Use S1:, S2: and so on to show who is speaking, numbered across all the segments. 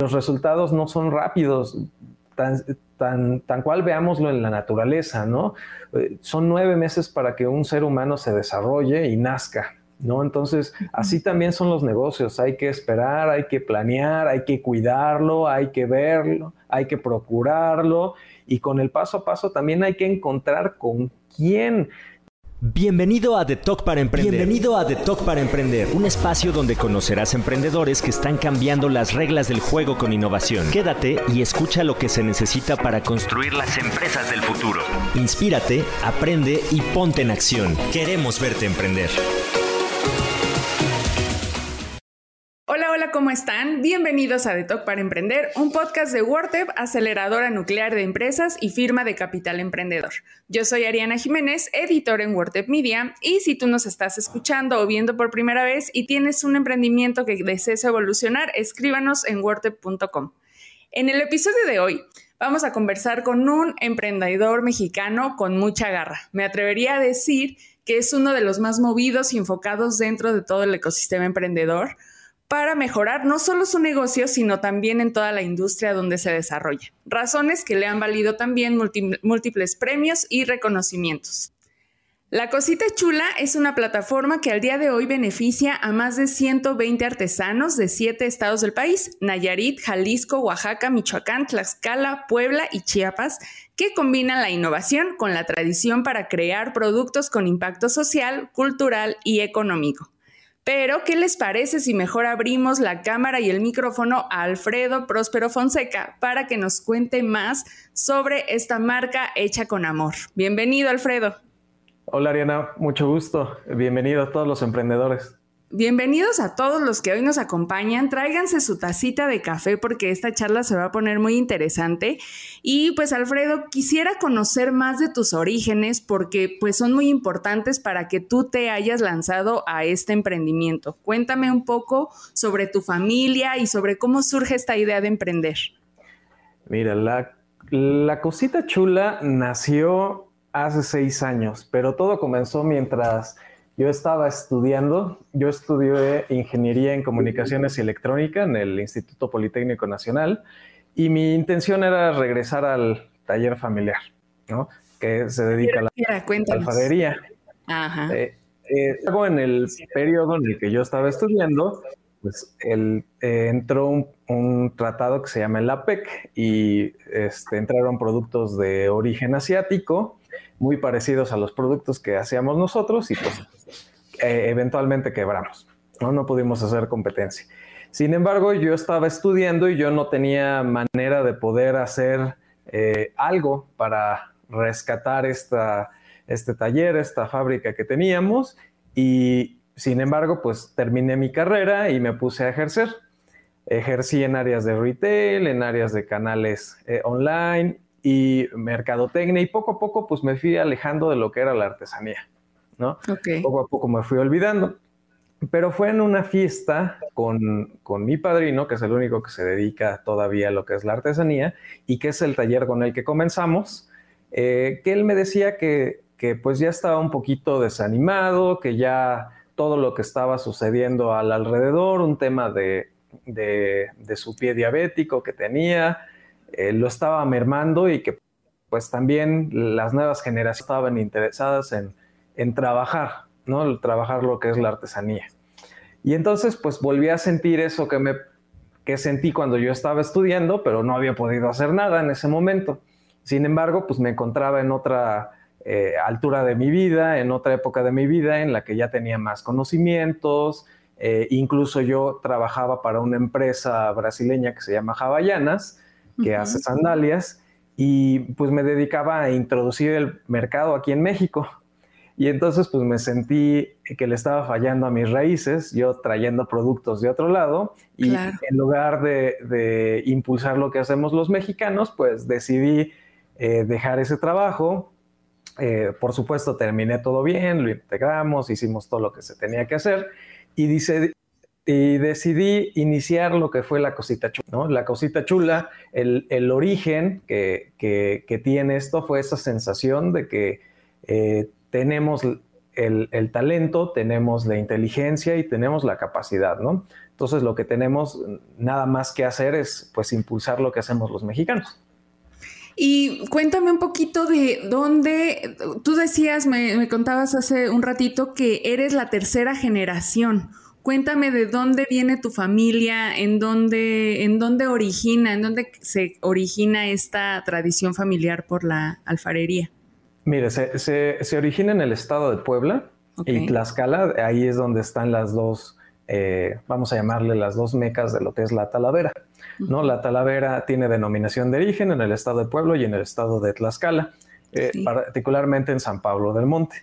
S1: Los resultados no son rápidos, tan, tan, tan cual veámoslo en la naturaleza, ¿no? Eh, son nueve meses para que un ser humano se desarrolle y nazca. ¿No? Entonces, así también son los negocios. Hay que esperar, hay que planear, hay que cuidarlo, hay que verlo, hay que procurarlo y con el paso a paso también hay que encontrar con quién
S2: Bienvenido a The Talk para Emprender. Bienvenido a The Talk para Emprender, un espacio donde conocerás emprendedores que están cambiando las reglas del juego con innovación. Quédate y escucha lo que se necesita para construir las empresas del futuro. Inspírate, aprende y ponte en acción. Queremos verte emprender.
S3: ¿Cómo están? Bienvenidos a The Talk para Emprender, un podcast de WordTep, aceleradora nuclear de empresas y firma de capital emprendedor. Yo soy Ariana Jiménez, editor en WordTep Media, y si tú nos estás escuchando o viendo por primera vez y tienes un emprendimiento que desees evolucionar, escríbanos en wordtep.com. En el episodio de hoy vamos a conversar con un emprendedor mexicano con mucha garra. Me atrevería a decir que es uno de los más movidos y enfocados dentro de todo el ecosistema emprendedor para mejorar no solo su negocio, sino también en toda la industria donde se desarrolla. Razones que le han valido también múltiples premios y reconocimientos. La Cosita Chula es una plataforma que al día de hoy beneficia a más de 120 artesanos de siete estados del país, Nayarit, Jalisco, Oaxaca, Michoacán, Tlaxcala, Puebla y Chiapas, que combinan la innovación con la tradición para crear productos con impacto social, cultural y económico. Pero, ¿qué les parece si mejor abrimos la cámara y el micrófono a Alfredo Próspero Fonseca para que nos cuente más sobre esta marca hecha con amor? Bienvenido, Alfredo.
S1: Hola, Ariana, mucho gusto. Bienvenido a todos los emprendedores.
S3: Bienvenidos a todos los que hoy nos acompañan. Tráiganse su tacita de café porque esta charla se va a poner muy interesante. Y pues Alfredo, quisiera conocer más de tus orígenes porque pues son muy importantes para que tú te hayas lanzado a este emprendimiento. Cuéntame un poco sobre tu familia y sobre cómo surge esta idea de emprender.
S1: Mira, la, la cosita chula nació hace seis años, pero todo comenzó mientras yo estaba estudiando, yo estudié ingeniería en comunicaciones y electrónica en el Instituto Politécnico Nacional y mi intención era regresar al taller familiar, ¿no? Que se dedica a la alfarería. Ajá. Eh, eh, luego en el periodo en el que yo estaba estudiando, pues eh, entró un, tratado que se llama el APEC y este, entraron productos de origen asiático muy parecidos a los productos que hacíamos nosotros y pues eh, eventualmente quebramos, ¿no? no pudimos hacer competencia. Sin embargo, yo estaba estudiando y yo no tenía manera de poder hacer eh, algo para rescatar esta, este taller, esta fábrica que teníamos y sin embargo, pues terminé mi carrera y me puse a ejercer. Ejercí en áreas de retail, en áreas de canales eh, online y mercadotecnia y poco a poco pues me fui alejando de lo que era la artesanía, ¿no? Poco a poco me fui olvidando. Pero fue en una fiesta con, con, mi padrino, que es el único que se dedica todavía a lo que es la artesanía y que es el taller con el que comenzamos, eh, que él me decía que, que pues ya estaba un poquito desanimado, que ya todo lo que estaba sucediendo al alrededor, un tema de, de, de su pie diabético que tenía, eh, lo estaba mermando y que pues también las nuevas generaciones estaban interesadas en, trabajar, ¿no? trabajar lo que es la artesanía. Y entonces pues volví a sentir eso que me que sentí cuando yo estaba estudiando, pero no había podido hacer nada en ese momento. Sin embargo, pues me encontraba en otra eh, altura de mi vida, en otra época de mi vida en la que ya tenía más conocimientos, eh, incluso yo trabajaba para una empresa brasileña que se llama Javallanas, que hace sandalias y pues me dedicaba a introducir el mercado aquí en México. Y entonces pues me sentí que le estaba fallando a mis raíces, yo trayendo productos de otro lado y en lugar de, impulsar lo que hacemos los mexicanos, pues decidí eh, dejar ese trabajo. Eh, por supuesto terminé todo bien, lo integramos, hicimos todo lo que se tenía que hacer y dice, y decidí iniciar lo que fue la cosita chula. ¿no? La cosita chula, el, origen que, tiene esto fue esa sensación de que eh, tenemos el, talento, tenemos la inteligencia y tenemos la capacidad, ¿no? Entonces lo que tenemos nada más que hacer es pues impulsar lo que hacemos los mexicanos.
S3: Y cuéntame un poquito de dónde, tú decías, me, contabas hace un ratito que eres la tercera generación. Cuéntame de dónde viene tu familia, en dónde, en dónde origina, en dónde se origina esta tradición familiar por la alfarería.
S1: Mire, se, origina en el estado de Puebla y Tlaxcala, ahí es donde están las dos, eh, vamos a llamarle las dos mecas de lo que es la talavera. ¿no? La Talavera tiene denominación de origen en el estado de Pueblo y en el estado de Tlaxcala, eh, particularmente en San Pablo del Monte,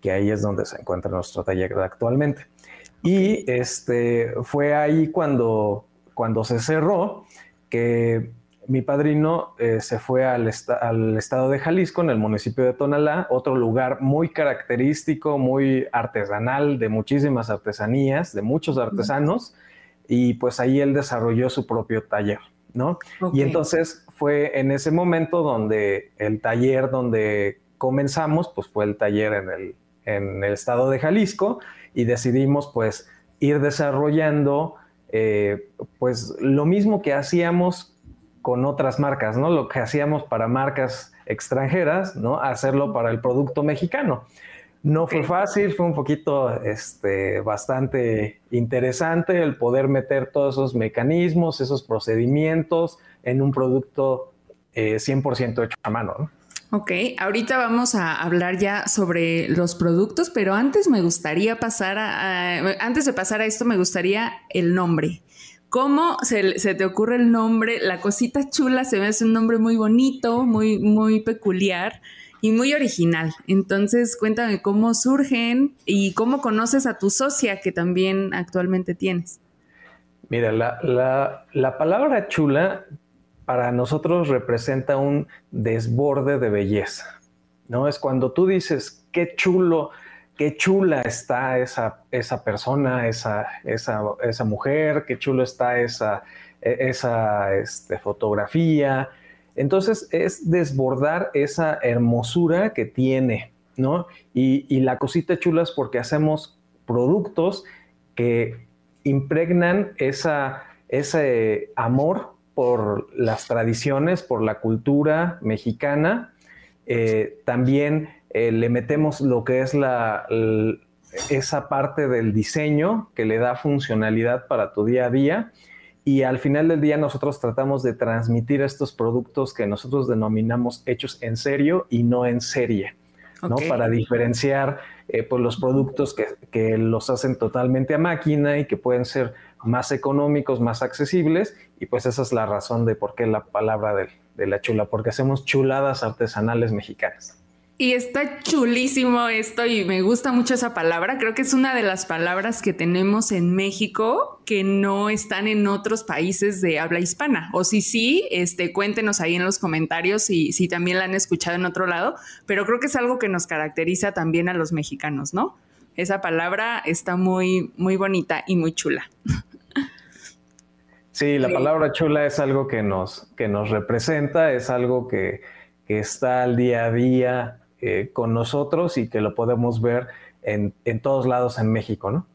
S1: que ahí es donde se encuentra nuestro taller actualmente. Y este, fue ahí cuando, cuando se cerró que mi padrino eh, se fue al, al, estado de Jalisco, en el municipio de Tonalá, otro lugar muy característico, muy artesanal, de muchísimas artesanías, de muchos artesanos y pues ahí él desarrolló su propio taller, ¿no? Y entonces fue en ese momento donde el taller donde comenzamos, pues fue el taller en el, en el estado de Jalisco y decidimos pues ir desarrollando eh, pues lo mismo que hacíamos con otras marcas, ¿no? Lo que hacíamos para marcas extranjeras, ¿no? Hacerlo para el producto mexicano. No fue fácil, fue un poquito este, bastante interesante el poder meter todos esos mecanismos, esos procedimientos en un producto 100% eh, hecho a mano.
S3: Ok, ahorita vamos a hablar ya sobre los productos, pero antes me gustaría pasar a, antes de pasar a esto, me gustaría el nombre. ¿Cómo se, te ocurre el nombre? La cosita chula se me hace un nombre muy bonito, muy, muy peculiar y muy original. Entonces, cuéntame cómo surgen y cómo conoces a tu socia que también actualmente tienes.
S1: Mira, la, palabra chula para nosotros representa un desborde de belleza, ¿no? Es cuando tú dices, qué chulo, qué chula está esa, esa persona, esa, esa, esa mujer, qué chulo está esa, e, esa este, fotografía, entonces es desbordar esa hermosura que tiene, ¿no? Y, la cosita chula es porque hacemos productos que impregnan esa, ese amor por las tradiciones, por la cultura mexicana. Eh, también eh, le metemos lo que es la, esa parte del diseño que le da funcionalidad para tu día a día y al final del día nosotros tratamos de transmitir estos productos que nosotros denominamos hechos en serio y no en serie, ¿no? Para diferenciar eh, pues los productos que, que, los hacen totalmente a máquina y que pueden ser más económicos, más accesibles. Y pues esa es la razón de por qué la palabra de, de la chula, porque hacemos chuladas artesanales mexicanas.
S3: Y está chulísimo esto y me gusta mucho esa palabra. Creo que es una de las palabras que tenemos en México que no están en otros países de habla hispana. O si sí, este, cuéntenos ahí en los comentarios si, si también la han escuchado en otro lado. Pero creo que es algo que nos caracteriza también a los mexicanos, ¿no? Esa palabra está muy, muy bonita y muy chula.
S1: Sí, la palabra chula es algo que nos, que nos representa, es algo que, que está al día a día eh, con nosotros y que lo podemos ver en, todos lados en México, ¿no?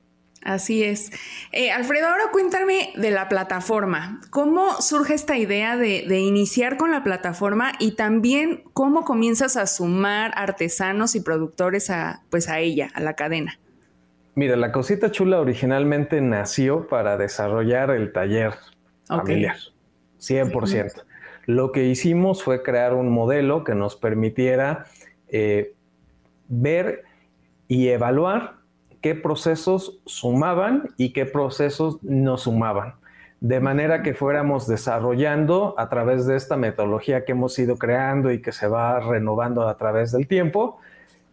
S3: Así es. Eh, Alfredo, ahora cuéntame de la plataforma. ¿Cómo surge esta idea de, iniciar con la plataforma y también cómo comienzas a sumar artesanos y productores a, pues a ella, a la cadena?
S1: Mira, la cosita chula originalmente nació para desarrollar el taller familiar, 100%. Lo que hicimos fue crear un modelo que nos permitiera eh, ver y evaluar qué procesos sumaban y qué procesos no sumaban. De manera que fuéramos desarrollando a través de esta metodología que hemos ido creando y que se va renovando a través del tiempo,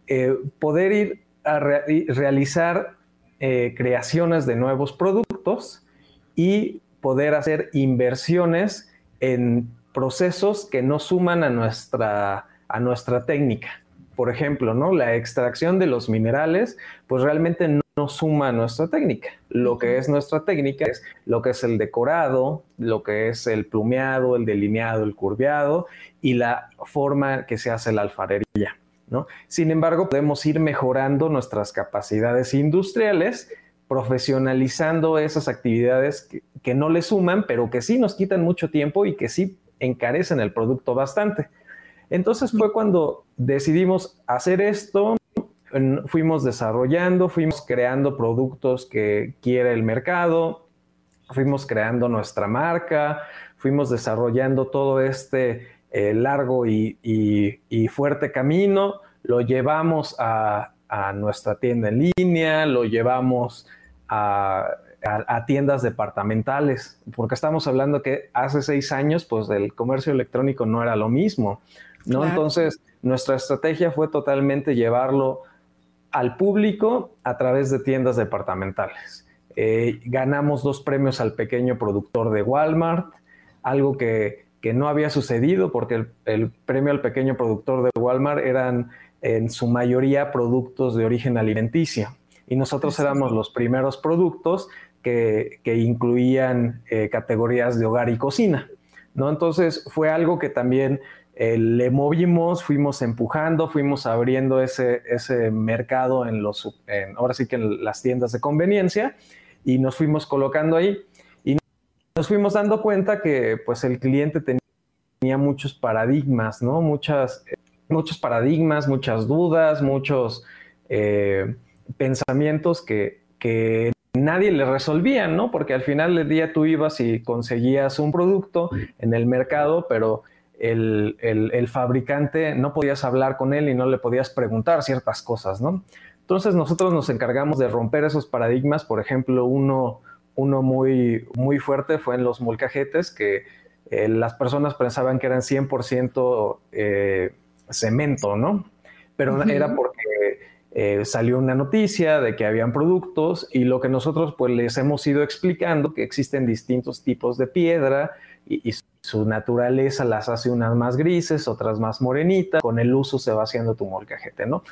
S1: eh, poder ir a realizar eh, creaciones de nuevos productos y poder hacer inversiones en procesos que no suman a nuestra, a nuestra técnica por ejemplo, ¿no? La extracción de los minerales, pues realmente no, suma a nuestra técnica. Lo que es nuestra técnica es lo que es el decorado, lo que es el plumeado, el delineado, el curveado y la forma que se hace la alfarería, ¿no? Sin embargo, podemos ir mejorando nuestras capacidades industriales profesionalizando esas actividades que, no le suman, pero que sí nos quitan mucho tiempo y que sí encarecen el producto bastante. Entonces fue cuando decidimos hacer esto, fuimos desarrollando, fuimos creando productos que quiere el mercado, fuimos creando nuestra marca, fuimos desarrollando todo este eh, largo y, fuerte camino, lo llevamos a, nuestra tienda en línea, lo llevamos a, tiendas departamentales, porque estamos hablando que hace seis años, pues el comercio electrónico no era lo mismo, ¿no? Entonces, nuestra estrategia fue totalmente llevarlo al público a través de tiendas departamentales. Eh, ganamos dos premios al pequeño productor de Walmart, algo que, no había sucedido porque el, premio al pequeño productor de Walmart eran en su mayoría productos de origen alimenticio y nosotros éramos los primeros productos que, incluían eh, categorías de hogar y cocina. ¿no? Entonces fue algo que también eh, le movimos, fuimos empujando, fuimos abriendo ese, ese mercado en los, ahora sí que en las tiendas de conveniencia y nos fuimos colocando ahí y nos fuimos dando cuenta que pues el cliente tenía muchos paradigmas, ¿no? Muchas, muchos paradigmas, muchas dudas, muchos eh, pensamientos que, que nadie le resolvía, ¿no? Porque al final del día tú ibas y conseguías un producto en el mercado, pero el, el, el, fabricante no podías hablar con él y no le podías preguntar ciertas cosas, ¿no? Entonces nosotros nos encargamos de romper esos paradigmas. Por ejemplo, uno, uno muy, muy fuerte fue en los molcajetes, que eh, las personas pensaban que eran 100% eh, cemento, ¿no? Pero era porque eh, salió una noticia de que habían productos y lo que nosotros pues les hemos ido explicando que existen distintos tipos de piedra y, y su naturaleza las hace unas más grises, otras más morenitas, con el uso se va haciendo tu molcajete, ¿no?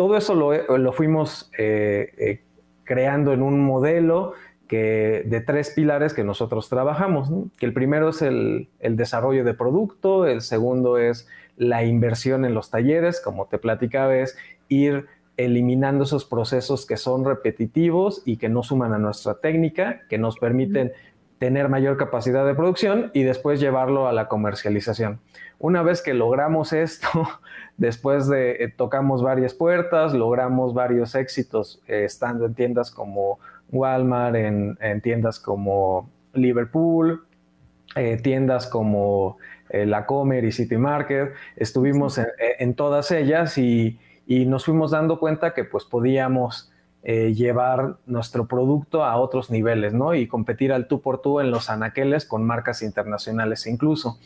S1: todo eso lo, fuimos eh, eh, creando en un modelo que, de tres pilares que nosotros trabajamos. Que el primero es el, desarrollo de producto, el segundo es la inversión en los talleres, como te platicaba, es ir eliminando esos procesos que son repetitivos y que no suman a nuestra técnica, que nos permiten tener mayor capacidad de producción y después llevarlo a la comercialización. Una vez que logramos esto, después de eh, tocamos varias puertas, logramos varios éxitos eh, estando en tiendas como Walmart, en, tiendas como Liverpool, eh, tiendas como La Comer y City Market. Estuvimos en, todas ellas y, nos fuimos dando cuenta que pues podíamos llevar nuestro producto a otros niveles, ¿no? Y competir al tú por tú en los anaqueles con marcas internacionales incluso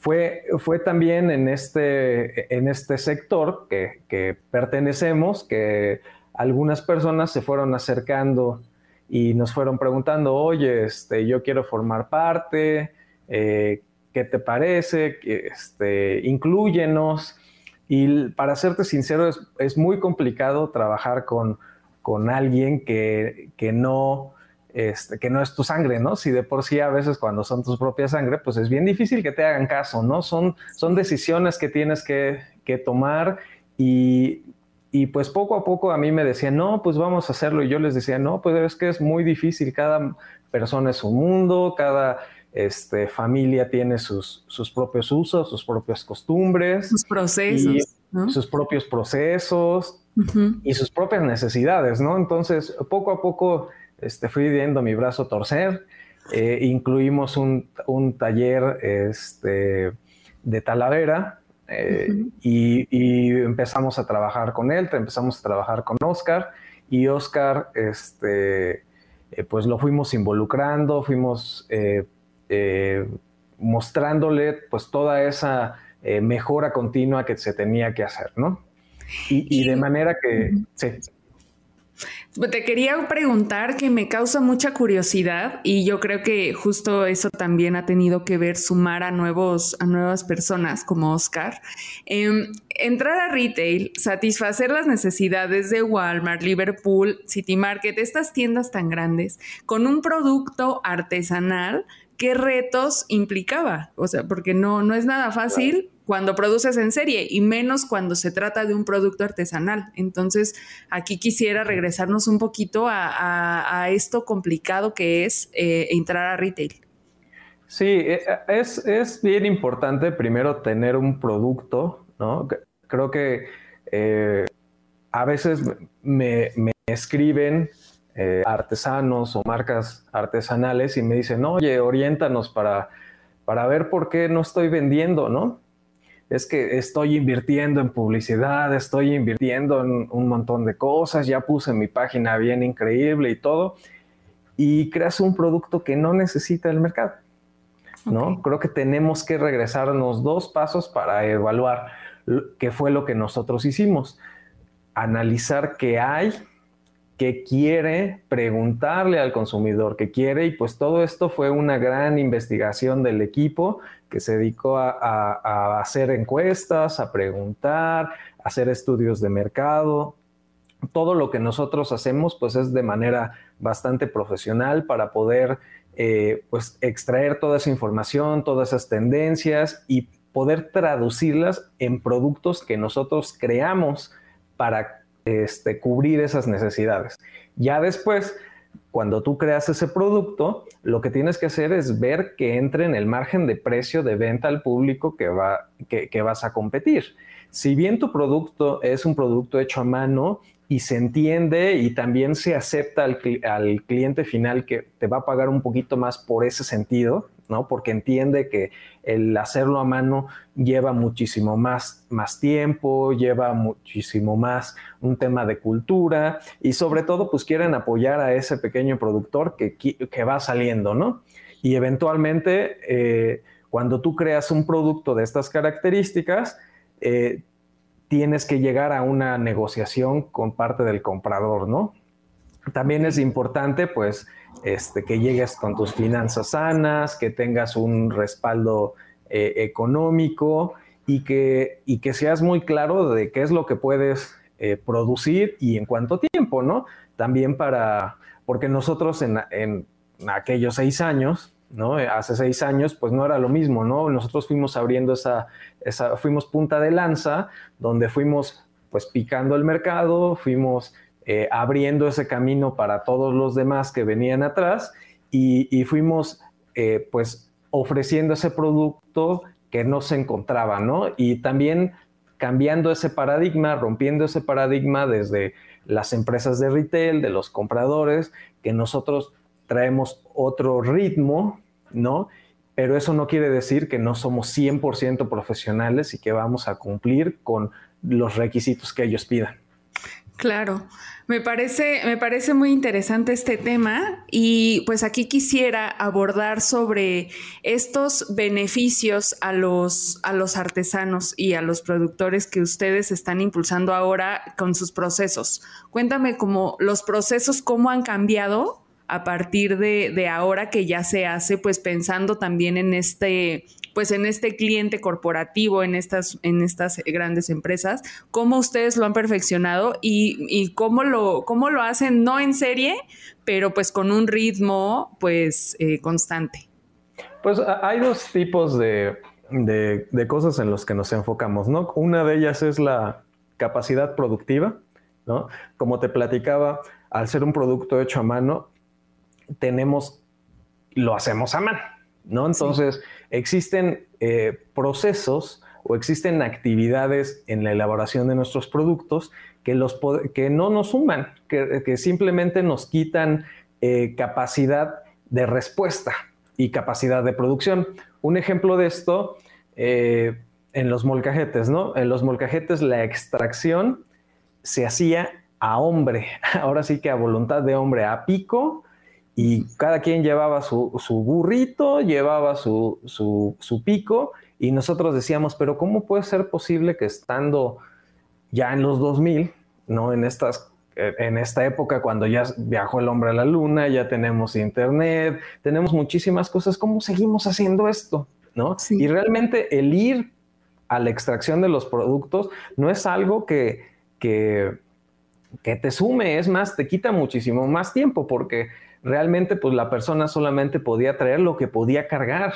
S1: fue, fue también en este, en este sector que, pertenecemos que algunas personas se fueron acercando y nos fueron preguntando, oye, este, yo quiero formar parte, eh, ¿qué te parece? Este, incluyenos. Y para serte sincero, es, muy complicado trabajar con, con alguien que, que no este, que no es tu sangre, ¿no? Si de por sí a veces cuando son tus propias sangre, pues es bien difícil que te hagan caso, ¿no? Son, son decisiones que tienes que, tomar y, pues poco a poco a mí me decían, no, pues vamos a hacerlo. Y yo les decía, no, pues es que es muy difícil, cada persona es un mundo, cada este, familia tiene sus, sus propios usos, sus propias costumbres.
S3: Sus procesos.
S1: Sus propios procesos y sus propias necesidades, ¿no? Entonces, poco a poco este, fui viendo mi brazo torcer. Eh, incluimos un, taller este, de Talavera eh, y, empezamos a trabajar con él, empezamos a trabajar con Oscar y Oscar, este, eh, pues lo fuimos involucrando, fuimos mostrándole pues toda esa mejora continua que se tenía que hacer, ¿no? Y, de manera que... Sí.
S3: Te quería preguntar que me causa mucha curiosidad y yo creo que justo eso también ha tenido que ver sumar a nuevos a nuevas personas como Oscar. Em, entrar a retail, satisfacer las necesidades de Walmart, Liverpool, City Market, estas tiendas tan grandes, con un producto artesanal qué retos implicaba, o sea, porque no, no es nada fácil cuando produces en serie y menos cuando se trata de un producto artesanal. Entonces, aquí quisiera regresarnos un poquito a, esto complicado que es eh, entrar a retail.
S1: Sí, eh, es, bien importante primero tener un producto, ¿no? Creo que eh, a veces me, escriben artesanos o marcas artesanales y me dicen, oye, oriéntanos para, para ver por qué no estoy vendiendo, ¿no? es que estoy invirtiendo en publicidad, estoy invirtiendo en un montón de cosas, ya puse mi página bien increíble y todo, y creas un producto que no necesita el mercado. ¿no? Creo que tenemos que regresarnos dos pasos para evaluar qué fue lo que nosotros hicimos. Analizar qué hay, qué quiere, preguntarle al consumidor qué quiere, y pues todo esto fue una gran investigación del equipo que se dedicó a, hacer encuestas, a preguntar, a hacer estudios de mercado. Todo lo que nosotros hacemos pues es de manera bastante profesional para poder eh, pues extraer toda esa información, todas esas tendencias y poder traducirlas en productos que nosotros creamos para este, cubrir esas necesidades. Ya después cuando tú creas ese producto, lo que tienes que hacer es ver que entre en el margen de precio de venta al público que, va, que, vas a competir. Si bien tu producto es un producto hecho a mano y se entiende y también se acepta al, al cliente final que te va a pagar un poquito más por ese sentido, porque entiende que el hacerlo a mano lleva muchísimo más, más tiempo, lleva muchísimo más un tema de cultura y sobre todo pues quieren apoyar a ese pequeño productor que, que va saliendo, ¿no? Y eventualmente eh, cuando tú creas un producto de estas características, eh, tienes que llegar a una negociación con parte del comprador, ¿no? También es importante, pues, este, que llegues con tus finanzas sanas, que tengas un respaldo eh, económico y que, y que seas muy claro de qué es lo que puedes eh, producir y en cuánto tiempo, ¿no? También para, porque nosotros en, en aquellos seis años, ¿no? Hace seis años, pues no era lo mismo, ¿no? Nosotros fuimos abriendo esa, esa fuimos punta de lanza, donde fuimos pues picando el mercado, fuimos eh, abriendo ese camino para todos los demás que venían atrás y, fuimos eh, pues ofreciendo ese producto que no se encontraba, ¿no? Y también cambiando ese paradigma, rompiendo ese paradigma desde las empresas de retail, de los compradores, que nosotros traemos otro ritmo, ¿no? Pero eso no quiere decir que no somos 100% profesionales y que vamos a cumplir con los requisitos que ellos pidan.
S3: Claro, me parece, me parece muy interesante este tema y pues aquí quisiera abordar sobre estos beneficios a los, a los artesanos y a los productores que ustedes están impulsando ahora con sus procesos. Cuéntame cómo los procesos, cómo han cambiado a partir de, de ahora que ya se hace, pues pensando también en este pues en este cliente corporativo, en estas, en estas grandes empresas, cómo ustedes lo han perfeccionado y, cómo, lo, cómo lo hacen, no en serie, pero pues con un ritmo pues eh, constante.
S1: Pues hay dos tipos de, de, cosas en los que nos enfocamos, ¿no? Una de ellas es la capacidad productiva, ¿no? Como te platicaba, al ser un producto hecho a mano, tenemos, lo hacemos a mano, ¿no? Entonces, existen eh, procesos o existen actividades en la elaboración de nuestros productos que, los, que no nos suman, que, simplemente nos quitan eh, capacidad de respuesta y capacidad de producción. Un ejemplo de esto eh, en los molcajetes, ¿no? En los molcajetes la extracción se hacía a hombre, ahora sí que a voluntad de hombre, a pico, y cada quien llevaba su, burrito, llevaba su, pico y nosotros decíamos, pero ¿cómo puede ser posible que estando ya en los 2000, ¿no? En, estas, en esta época cuando ya viajó el hombre a la luna, ya tenemos internet, tenemos muchísimas cosas, ¿cómo seguimos haciendo esto? ¿No? Y realmente el ir a la extracción de los productos no es algo que, que, que te sume, es más, te quita muchísimo más tiempo porque realmente pues la persona solamente podía traer lo que podía cargar,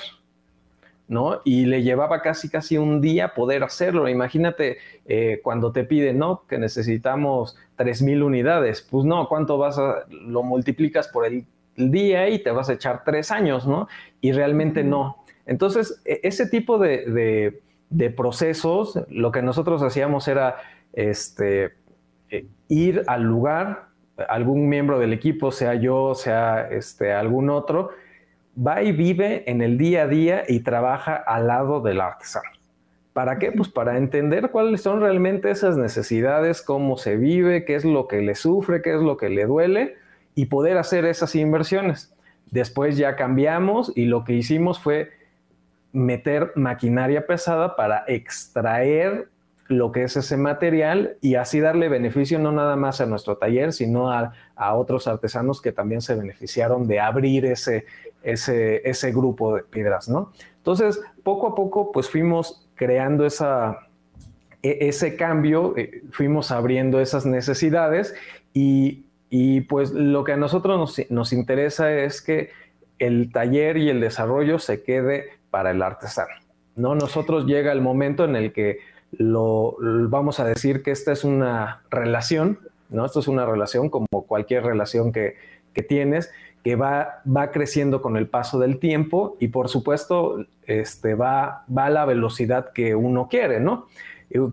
S1: ¿no? Y le llevaba casi, casi un día poder hacerlo. Imagínate eh, cuando te piden, ¿no? Que necesitamos 3.000 unidades. Pues no, ¿cuánto vas a, lo multiplicas por el, día y te vas a echar tres años, ¿no? Y realmente no. Entonces, e, ese tipo de, procesos, lo que nosotros hacíamos era este, eh, ir al lugar, algún miembro del equipo, sea yo, sea este, algún otro, va y vive en el día a día y trabaja al lado del artesano. ¿Para qué? Pues para entender cuáles son realmente esas necesidades, cómo se vive, qué es lo que le sufre, qué es lo que le duele y poder hacer esas inversiones. Después ya cambiamos y lo que hicimos fue meter maquinaria pesada para extraer lo que es ese material y así darle beneficio no nada más a nuestro taller, sino a, otros artesanos que también se beneficiaron de abrir ese, ese, ese grupo de piedras, ¿no? Entonces, poco a poco, pues fuimos creando esa, e, ese cambio, eh, fuimos abriendo esas necesidades y, y, pues lo que a nosotros nos, nos interesa es que el taller y el desarrollo se quede para el artesano. ¿no? Nosotros llega el momento en el que lo, vamos a decir que esta es una relación, ¿no? Esto es una relación como cualquier relación que, tienes, que va, va creciendo con el paso del tiempo y por supuesto este, va, va a la velocidad que uno quiere, ¿no?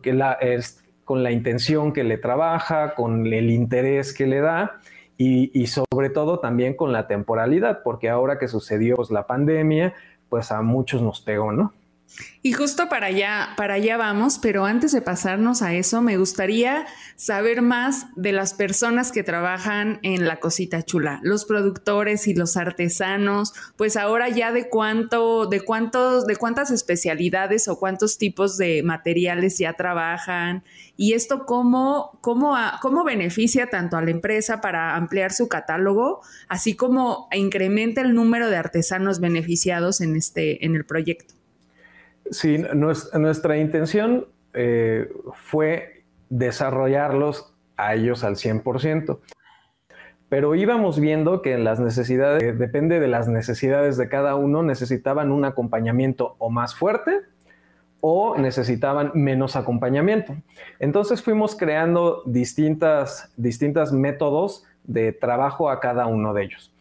S1: Que la, es con la intención que le trabaja, con el interés que le da y, y sobre todo también con la temporalidad, porque ahora que sucedió pues, la pandemia, pues a muchos nos pegó, ¿no?
S3: Y justo para allá, para allá vamos, pero antes de pasarnos a eso, me gustaría saber más de las personas que trabajan en la cosita chula, los productores y los artesanos, pues ahora ya de cuánto, de cuántos, de cuántas especialidades o cuántos tipos de materiales ya trabajan y esto cómo, cómo, cómo beneficia tanto a la empresa para ampliar su catálogo, así como incrementa el número de artesanos beneficiados en este, en el proyecto.
S1: Sí, nuestra intención eh, fue desarrollarlos a ellos al 100%. Pero íbamos viendo que las necesidades, depende de las necesidades de cada uno, necesitaban un acompañamiento o más fuerte o necesitaban menos acompañamiento. Entonces fuimos creando distintas, distintas métodos de trabajo a cada uno de ellos.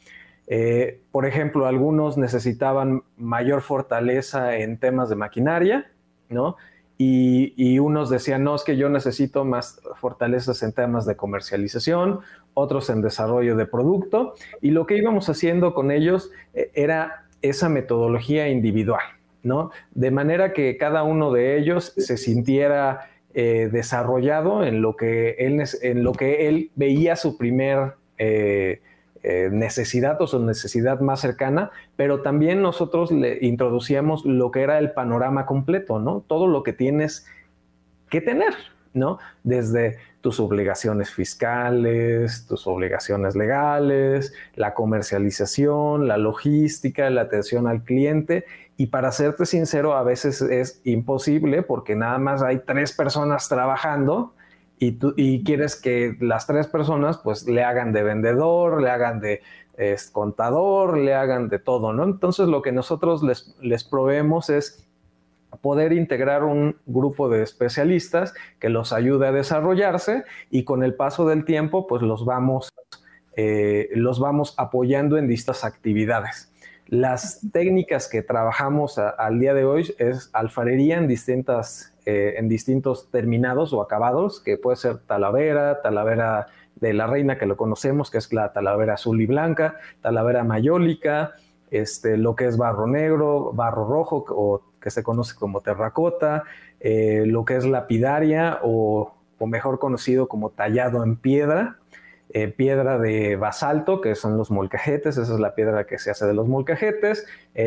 S1: Eh, por ejemplo, algunos necesitaban mayor fortaleza en temas de maquinaria, ¿no? Y, unos decían, no, es que yo necesito más fortalezas en temas de comercialización, otros en desarrollo de producto. Y lo que íbamos haciendo con ellos eh, era esa metodología individual, ¿no? De manera que cada uno de ellos se sintiera eh, desarrollado en lo, que él, en lo que él veía su primer eh, necesidad o su necesidad más cercana, pero también nosotros le introducíamos lo que era el panorama completo, ¿no? Todo lo que tienes que tener, ¿no? Desde tus obligaciones fiscales, tus obligaciones legales, la comercialización, la logística, la atención al cliente. Y para serte sincero, a veces es imposible porque nada más hay tres personas trabajando y, tú, y quieres que las tres personas pues le hagan de vendedor, le hagan de contador, le hagan de todo, ¿no? Entonces lo que nosotros les, les proveemos es poder integrar un grupo de especialistas que los ayude a desarrollarse y con el paso del tiempo pues los vamos, eh, los vamos apoyando en distintas actividades. Las técnicas que trabajamos al día de hoy es alfarería en distintas eh, en distintos terminados o acabados, que puede ser talavera, talavera de la reina que lo conocemos, que es la talavera azul y blanca, talavera mayólica, este, lo que es barro negro, barro rojo o que se conoce como terracota, eh, lo que es lapidaria o, mejor conocido como tallado en piedra, eh, piedra de basalto, que son los molcajetes, esa es la piedra que se hace de los molcajetes,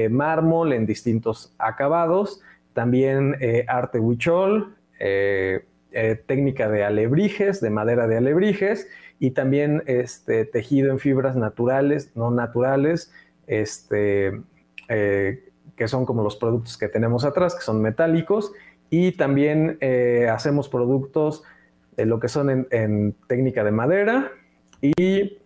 S1: mármol en distintos acabados, también eh, arte huichol, eh, eh, técnica de alebrijes, de madera de alebrijes, y también este, tejido en fibras naturales, no naturales, este, que son como los productos que tenemos atrás, que son metálicos, y también hacemos productos de lo que son en, técnica de madera y,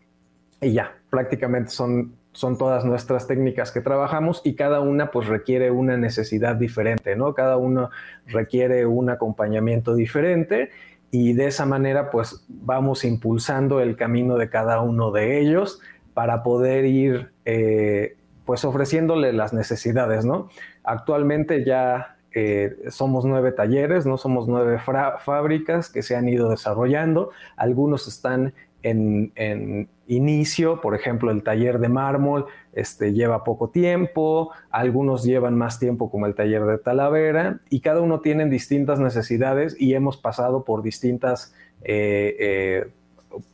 S1: y ya, prácticamente son, son todas nuestras técnicas que trabajamos y cada una pues requiere una necesidad diferente, ¿no? Cada uno requiere un acompañamiento diferente y de esa manera pues vamos impulsando el camino de cada uno de ellos para poder ir eh, pues ofreciéndole las necesidades, ¿no? Actualmente ya eh, somos nueve talleres, no somos nueve fábricas que se han ido desarrollando. Algunos están en, inicio, por ejemplo, el taller de mármol este, lleva poco tiempo, algunos llevan más tiempo como el taller de Talavera, y cada uno tiene distintas necesidades y hemos pasado por distintas, eh, eh,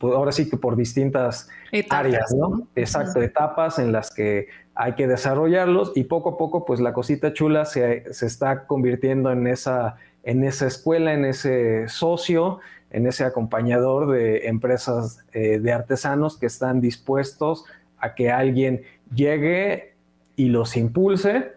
S1: ahora sí que por distintas áreas, ¿no? Exacto, etapas en las que hay que desarrollarlos y poco a poco pues la cosita chula se, está convirtiendo en esa, en esa escuela, en ese socio, en ese acompañador de empresas eh, de artesanos que están dispuestos a que alguien llegue y los impulse,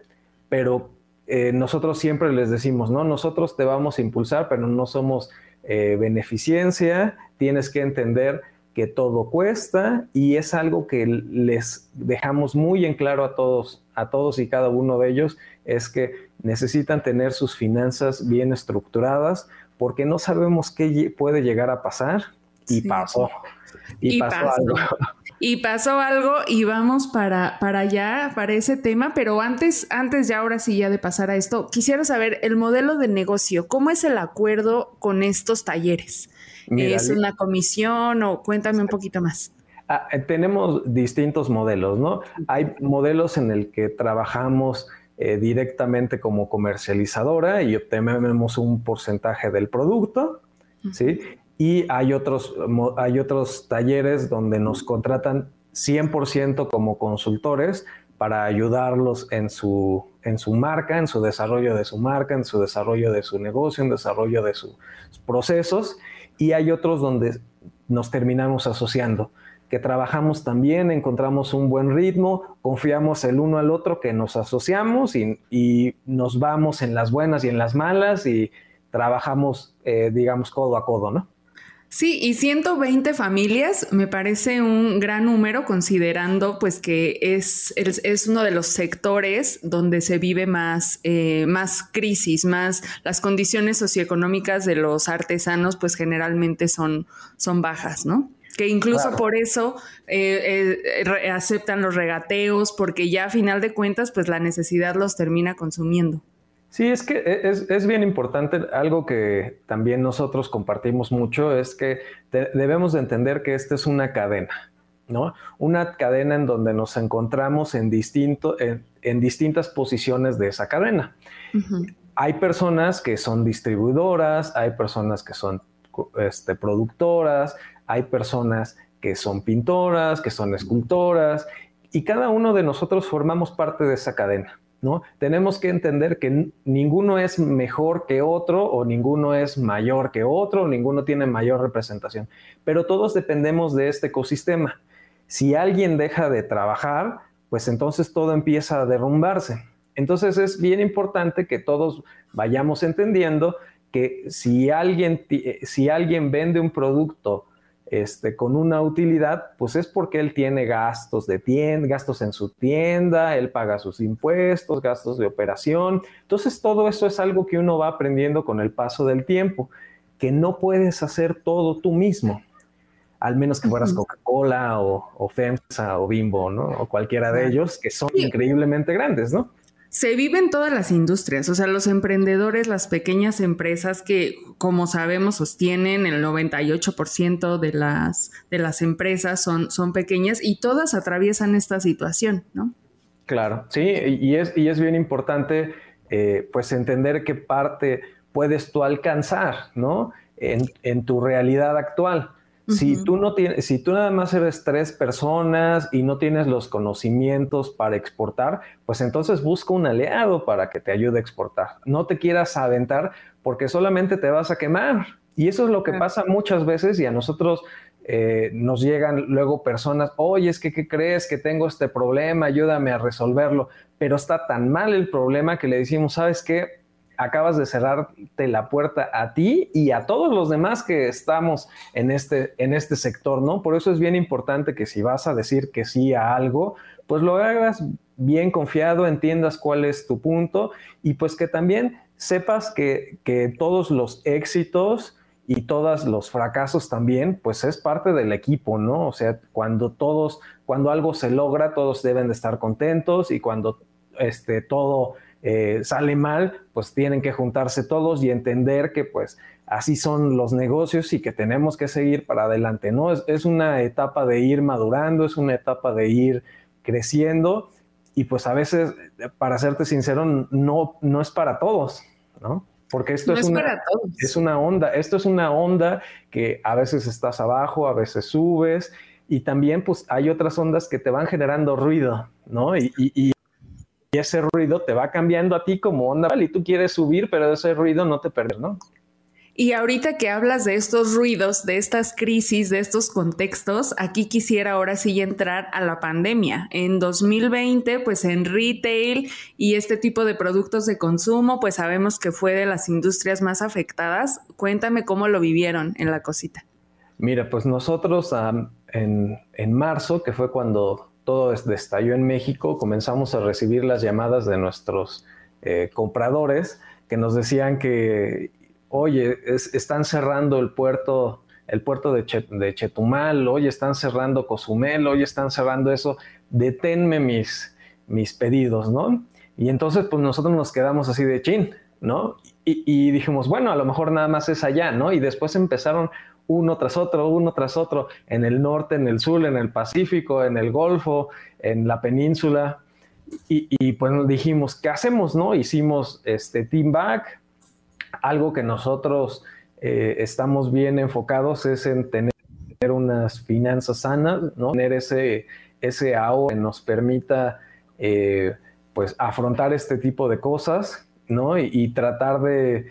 S1: pero eh, nosotros siempre les decimos, no, nosotros te vamos a impulsar, pero no somos eh, beneficencia, tienes que entender que todo cuesta y es algo que les dejamos muy en claro a todos, a todos y cada uno de ellos, es que necesitan tener sus finanzas bien estructuradas porque no sabemos qué puede llegar a pasar y pasó.
S3: Y, pasó, algo. Y pasó algo y vamos para, para allá, para ese tema, pero antes, antes ya ahora sí ya de pasar a esto, quisiera saber el modelo de negocio, ¿cómo es el acuerdo con estos talleres? ¿Es una comisión o cuéntame un poquito más?
S1: Ah, eh, tenemos distintos modelos, ¿no? Hay modelos en el que trabajamos eh, directamente como comercializadora y obtenemos un porcentaje del producto, ¿sí? Y hay otros, hay otros talleres donde nos contratan 100% como consultores para ayudarlos en su, en su marca, en su desarrollo de su marca, en su desarrollo de su negocio, en desarrollo de sus procesos. Y hay otros donde nos terminamos asociando, que trabajamos también, encontramos un buen ritmo, confiamos el uno al otro, que nos asociamos y, nos vamos en las buenas y en las malas y trabajamos, eh, digamos, codo a codo, ¿no?
S3: Sí, y 120 familias me parece un gran número considerando pues que es, es uno de los sectores donde se vive más, eh, más crisis, más las condiciones socioeconómicas de los artesanos pues generalmente son, son bajas, ¿no? Que incluso por eso eh, eh, aceptan los regateos porque ya a final de cuentas pues la necesidad los termina consumiendo.
S1: Sí, es que e, es, bien importante, algo que también nosotros compartimos mucho, es que debemos de entender que esta es una cadena, ¿no? Una cadena en donde nos encontramos en, distinto, en, distintas posiciones de esa cadena. Hay personas que son distribuidoras, hay personas que son este, productoras, hay personas que son pintoras, que son escultoras, y cada uno de nosotros formamos parte de esa cadena. ¿no? Tenemos que entender que ninguno es mejor que otro o ninguno es mayor que otro, o ninguno tiene mayor representación, pero todos dependemos de este ecosistema. Si alguien deja de trabajar, pues entonces todo empieza a derrumbarse. Entonces es bien importante que todos vayamos entendiendo que si alguien, si alguien vende un producto este, con una utilidad, pues es porque él tiene gastos de tienda, gastos en su tienda, él paga sus impuestos, gastos de operación. Entonces todo eso es algo que uno va aprendiendo con el paso del tiempo, que no puedes hacer todo tú mismo, al menos que fueras Coca-Cola o, FEMSA o Bimbo, ¿no? O cualquiera de ellos, que son increíblemente grandes, ¿no?
S3: Se vive en todas las industrias, o sea, los emprendedores, las pequeñas empresas que, como sabemos, sostienen el 98% de las, de las empresas son, son pequeñas y todas atraviesan esta situación, ¿no?
S1: Claro, sí, y es, y es bien importante eh, pues entender qué parte puedes tú alcanzar, ¿no? En, en tu realidad actual. Si tú no tienes, si tú nada más eres tres personas y no tienes los conocimientos para exportar, pues entonces busca un aliado para que te ayude a exportar. No te quieras aventar porque solamente te vas a quemar. Y eso es lo que pasa muchas veces y a nosotros eh, nos llegan luego personas, oye, es que, ¿qué crees? Que tengo este problema, ayúdame a resolverlo. Pero está tan mal el problema que le decimos, ¿sabes qué? Acabas de cerrarte la puerta a ti y a todos los demás que estamos en este, en este sector, ¿no? Por eso es bien importante que si vas a decir que sí a algo, pues lo hagas bien confiado, entiendas cuál es tu punto y pues que también sepas que, que todos los éxitos y todos los fracasos también, pues es parte del equipo, ¿no? O sea, cuando todos, cuando algo se logra, todos deben de estar contentos y cuando este, todo eh, sale mal, pues tienen que juntarse todos y entender que pues así son los negocios y que tenemos que seguir para adelante, ¿no? Es, es una etapa de ir madurando, es una etapa de ir creciendo y pues a veces, para serte sincero, no, no es para todos, ¿no? Porque esto es, una, es una onda, esto es una onda que a veces estás abajo, a veces subes, y también pues hay otras ondas que te van generando ruido, ¿no? Y, y, ese ruido te va cambiando a ti como onda, y tú quieres subir, pero ese ruido no te perder, ¿no?
S3: Y ahorita que hablas de estos ruidos, de estas crisis, de estos contextos, aquí quisiera ahora sí entrar a la pandemia. En 2020, pues en retail y este tipo de productos de consumo, pues sabemos que fue de las industrias más afectadas. Cuéntame cómo lo vivieron en la cosita.
S1: Mira, pues nosotros en, marzo, que fue cuando todo estalló en México, comenzamos a recibir las llamadas de nuestros eh, compradores que nos decían que oye, están cerrando el puerto, el puerto de, Chetumal, oye, están cerrando Cozumel, oye, están cerrando eso, deténme mis, mis pedidos, ¿no? Y entonces, pues nosotros nos quedamos así de chin, ¿no? Y, y, dijimos, bueno, a lo mejor nada más es allá, ¿no? Y después empezaron uno tras otro, uno tras otro, en el norte, en el sur, en el Pacífico, en el Golfo, en la península. Y, pues dijimos, ¿qué hacemos, no? Hicimos este team back, algo que nosotros eh, estamos bien enfocados es en tener unas finanzas sanas, ¿no? Tener ese, ese que nos permita eh, pues afrontar este tipo de cosas, ¿no? Y, tratar de,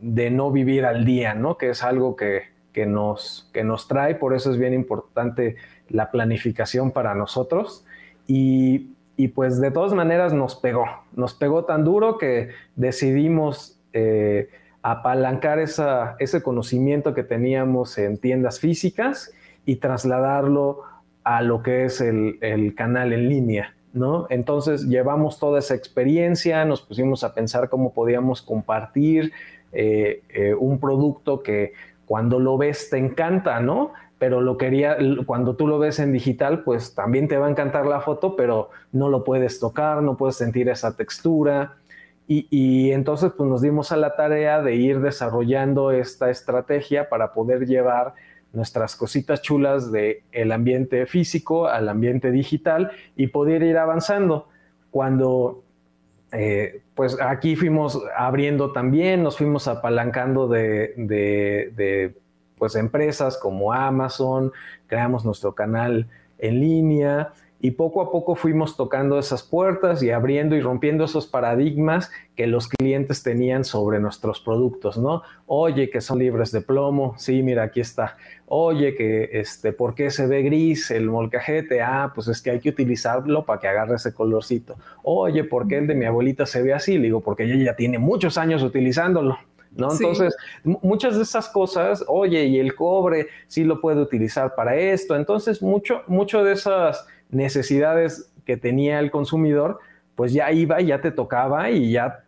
S1: no vivir al día, ¿no? Que es algo que, que, nos, que nos trae, por eso es bien importante la planificación para nosotros. Y, y pues de todas maneras nos pegó, nos pegó tan duro que decidimos eh, apalancar esa, ese conocimiento que teníamos en tiendas físicas y trasladarlo a lo que es el, canal en línea. ¿no? Entonces llevamos toda esa experiencia, nos pusimos a pensar cómo podíamos compartir eh, eh, un producto que cuando lo ves te encanta, ¿no? pero lo quería, cuando tú lo ves en digital, pues también te va a encantar la foto, pero no lo puedes tocar, no puedes sentir esa textura. Y, entonces pues nos dimos a la tarea de ir desarrollando esta estrategia para poder llevar nuestras cositas chulas del el ambiente físico al ambiente digital y poder ir avanzando. Cuando eh, pues aquí fuimos abriendo también, nos fuimos apalancando de, de pues empresas como Amazon, creamos nuestro canal en línea y poco a poco fuimos tocando esas puertas y abriendo y rompiendo esos paradigmas que los clientes tenían sobre nuestros productos, ¿no? Oye, que son libres de plomo, sí, mira, aquí está. Oye, que este, ¿por qué se ve gris el molcajete? Ah, pues es que hay que utilizarlo para que agarre ese colorcito. Oye, ¿por qué el de mi abuelita se ve así? Le digo, porque ella ya tiene muchos años utilizándolo. ¿No? Entonces, muchas de esas cosas, oye, y el cobre sí lo puede utilizar para esto. Entonces, mucho, mucho de esas necesidades que tenía el consumidor, pues ya iba y ya te tocaba y ya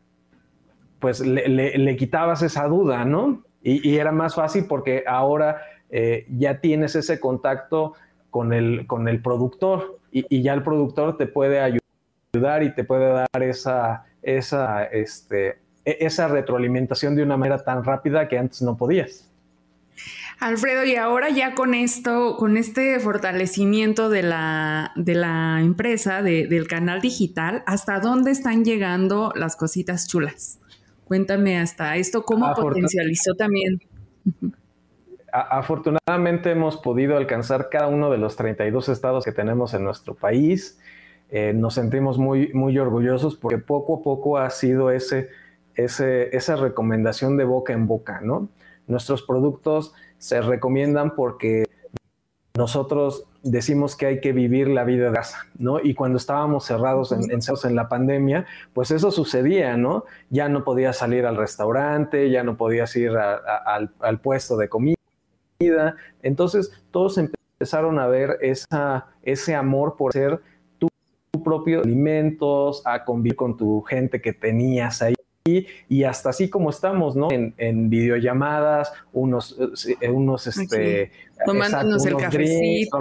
S1: pues le, quitabas esa duda, ¿no? Y, era más fácil porque ahora eh, ya tienes ese contacto con el, con el productor y, ya el productor te puede ayudar y te puede dar esa, esa, este, e, esa retroalimentación de una manera tan rápida que antes no podías.
S3: Alfredo, y ahora ya con esto, con este fortalecimiento de la, de la empresa, del canal digital, ¿hasta dónde están llegando las cositas chulas? Cuéntame hasta esto, ¿cómo potencializó también?
S1: Afortunadamente hemos podido alcanzar cada uno de los 32 estados que tenemos en nuestro país. Eh, nos sentimos muy, muy orgullosos porque poco a poco ha sido ese, ese, esa recomendación de boca en boca, ¿no? Nuestros productos se recomiendan porque nosotros decimos que hay que vivir la vida de casa, ¿no? Y cuando estábamos cerrados en, en, la pandemia, pues eso sucedía, ¿no? Ya no podías salir al restaurante, ya no podías ir al, al, puesto de comida. Entonces, todos empezaron a ver esa, ese amor por ser tu, tu propio alimentos, a convivir con tu gente que tenías ahí y hasta así como estamos, ¿no? En, videollamadas, unos, eh, unos, este,
S3: tomándonos el cafecito,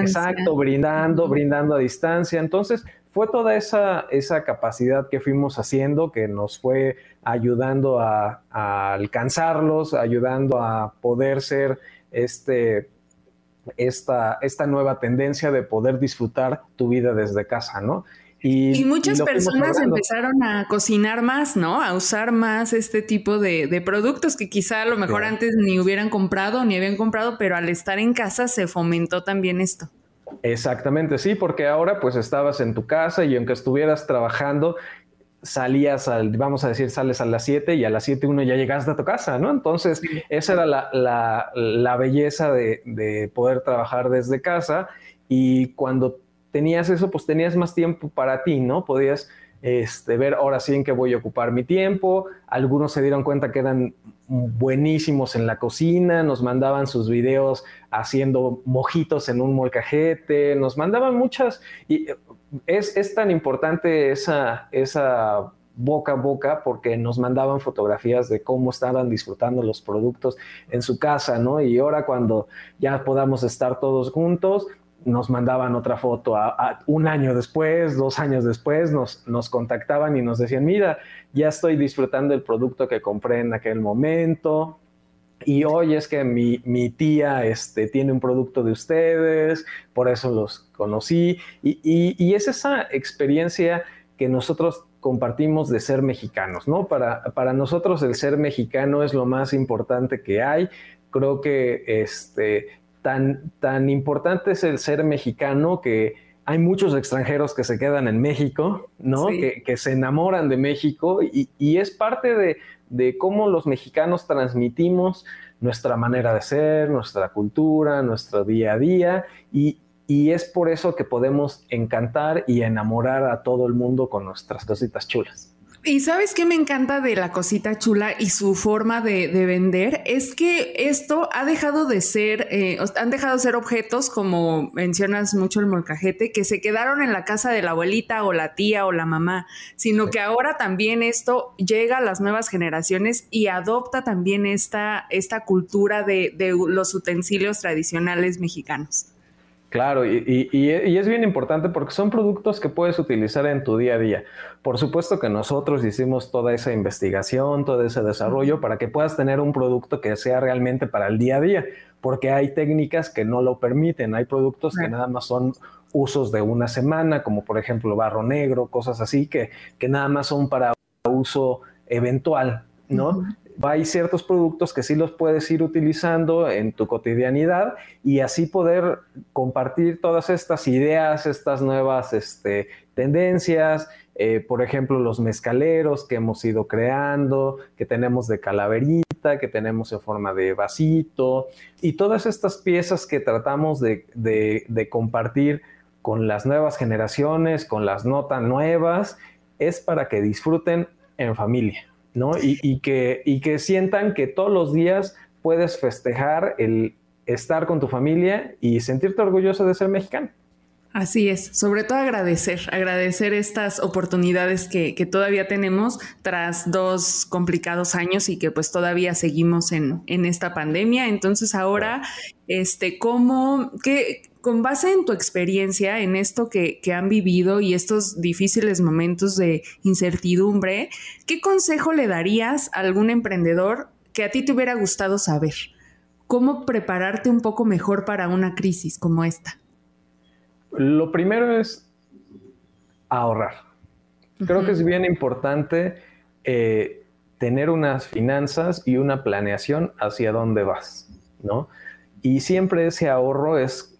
S1: exacto, brindando, brindando a distancia. Entonces, fue toda esa, esa capacidad que fuimos haciendo que nos fue ayudando a, a alcanzarlos, ayudando a poder ser este, esta, esta nueva tendencia de poder disfrutar tu vida desde casa, ¿no?
S3: Y, muchas personas empezaron a cocinar más, ¿no? A usar más este tipo de, productos que quizá a lo mejor antes ni hubieran comprado ni habían comprado, pero al estar en casa se fomentó también esto.
S1: Exactamente, sí, porque ahora pues estabas en tu casa y aunque estuvieras trabajando, salías al, vamos a decir, sales a las 7 y a las 7 uno ya llegaste a tu casa, ¿no? Entonces, esa era la, belleza de, de, poder trabajar desde casa y cuando tenías eso, pues tenías más tiempo para ti, ¿no? Podías este, ver ahora sí en qué voy a ocupar mi tiempo. Algunos se dieron cuenta que eran buenísimos en la cocina, nos mandaban sus videos haciendo mojitos en un molcajete, nos mandaban muchas, y es, es tan importante esa, esa boca a boca porque nos mandaban fotografías de cómo estaban disfrutando los productos en su casa, ¿no? Y ahora cuando ya podamos estar todos juntos, nos mandaban otra foto a, un año después, dos años después, nos, nos contactaban y nos decían, mira, ya estoy disfrutando el producto que compré en aquel momento. Y hoy es que mi, mi tía este, tiene un producto de ustedes, por eso los conocí. Y, y, es esa experiencia que nosotros compartimos de ser mexicanos, ¿no? Para, para nosotros el ser mexicano es lo más importante que hay. Creo que este, tan, importante es el ser mexicano que hay muchos extranjeros que se quedan en México, ¿no? Que, se enamoran de México y, es parte de, cómo los mexicanos transmitimos nuestra manera de ser, nuestra cultura, nuestro día a día y, y es por eso que podemos encantar y enamorar a todo el mundo con nuestras cositas chulas.
S3: Y sabes qué me encanta de la cosita chula y su forma de, vender es que esto ha dejado de ser, eh, han dejado de ser objetos, como mencionas mucho el molcajete, que se quedaron en la casa de la abuelita o la tía o la mamá, sino que ahora también esto llega a las nuevas generaciones y adopta también esta, esta cultura de los utensilios tradicionales mexicanos.
S1: Claro, y, es bien importante porque son productos que puedes utilizar en tu día a día. Por supuesto que nosotros hicimos toda esa investigación, todo ese desarrollo para que puedas tener un producto que sea realmente para el día a día, porque hay técnicas que no lo permiten, hay productos que nada más son usos de una semana, como por ejemplo barro negro, cosas así, que, que nada más son para uso eventual, ¿no? Hay ciertos productos que sí los puedes ir utilizando en tu cotidianidad y así poder compartir todas estas ideas, estas nuevas este, tendencias, eh, por ejemplo, los mezcaleros que hemos ido creando, que tenemos de calaverita, que tenemos en forma de vasito, y todas estas piezas que tratamos de, de compartir con las nuevas generaciones, con las notas nuevas, es para que disfruten en familia. ¿No? Y, que, y que sientan que todos los días puedes festejar el estar con tu familia y sentirte orgulloso de ser mexicano.
S3: Así es, sobre todo agradecer, agradecer estas oportunidades que, todavía tenemos tras dos complicados años y que pues todavía seguimos en, en esta pandemia. Entonces ahora, este, ¿cómo, qué, con base en tu experiencia, en esto que, han vivido y estos difíciles momentos de incertidumbre, ¿qué consejo le darías a algún emprendedor que a ti te hubiera gustado saber? ¿Cómo prepararte un poco mejor para una crisis como esta?
S1: Lo primero es ahorrar. Creo que es bien importante eh, tener unas finanzas y una planeación hacia dónde vas, ¿no? Y siempre ese ahorro es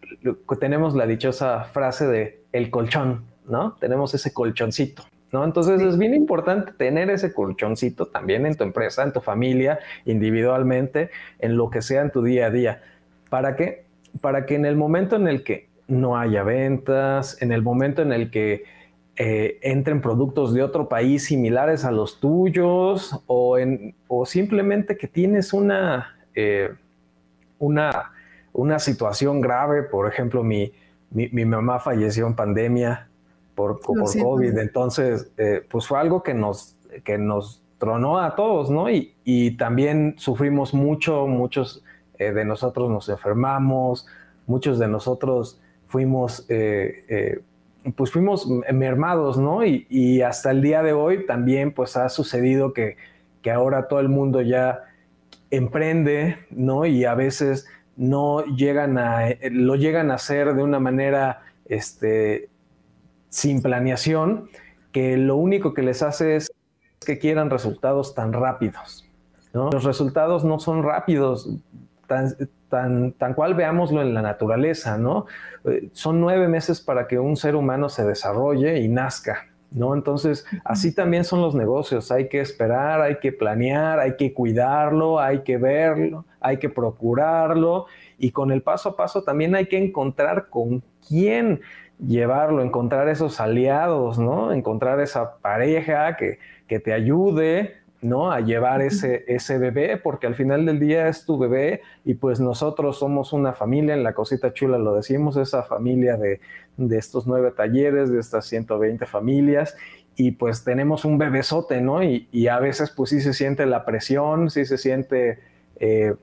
S1: tenemos la dichosa frase de el colchón, ¿no? Tenemos ese colchoncito, ¿no? Entonces es bien importante tener ese colchoncito también en tu empresa, en tu familia, individualmente, en lo que sea en tu día a día. ¿Para qué? para que en el momento en el que no haya ventas, en el momento en el que eh, entren productos de otro país similares a los tuyos o, en, o simplemente que tienes una, eh, una, una, situación grave, por ejemplo, mi, mi, mamá falleció en pandemia por, por COVID, entonces eh, pues fue algo que nos, que nos tronó a todos, ¿no? Y, y también sufrimos mucho, muchos de nosotros nos enfermamos, muchos de nosotros fuimos, eh, eh, pues fuimos mermados, ¿no? Y, hasta el día de hoy también pues ha sucedido que, que, ahora todo el mundo ya emprende, ¿no? Y a veces no llegan a, lo llegan a hacer de una manera, este, sin planeación, que lo único que les hace es que quieran resultados tan rápidos. Los resultados no son rápidos, tan, tan, cual veámoslo en la naturaleza, ¿no? Eh, son nueve meses para que un ser humano se desarrolle y nazca, ¿no? Entonces, así también son los negocios, hay que esperar, hay que planear, hay que cuidarlo, hay que verlo, hay que procurarlo y con el paso a paso también hay que encontrar con quién llevarlo, encontrar esos aliados, ¿no? Encontrar esa pareja que, que te ayude ¿no? A llevar ese, ese bebé, porque al final del día es tu bebé y pues nosotros somos una familia, en la cosita chula lo decimos, esa familia de, estos nueve talleres, de estas 120 familias y pues tenemos un bebesote, ¿no? Y, a veces pues sí se siente la presión, sí se siente, eh,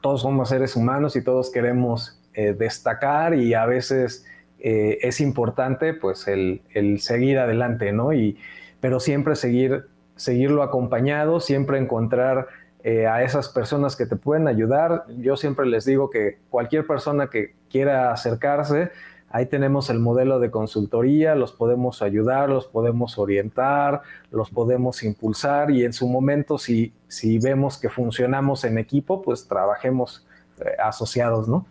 S1: todos somos seres humanos y todos queremos eh, destacar y a veces eh, es importante pues el, el, seguir adelante, ¿no? Y, pero siempre seguir seguirlo acompañado, siempre encontrar eh, a esas personas que te pueden ayudar. Yo siempre les digo que cualquier persona que quiera acercarse, ahí tenemos el modelo de consultoría, los podemos ayudar, los podemos orientar, los podemos impulsar y en su momento si, si vemos que funcionamos en equipo, pues trabajemos eh, asociados, ¿no?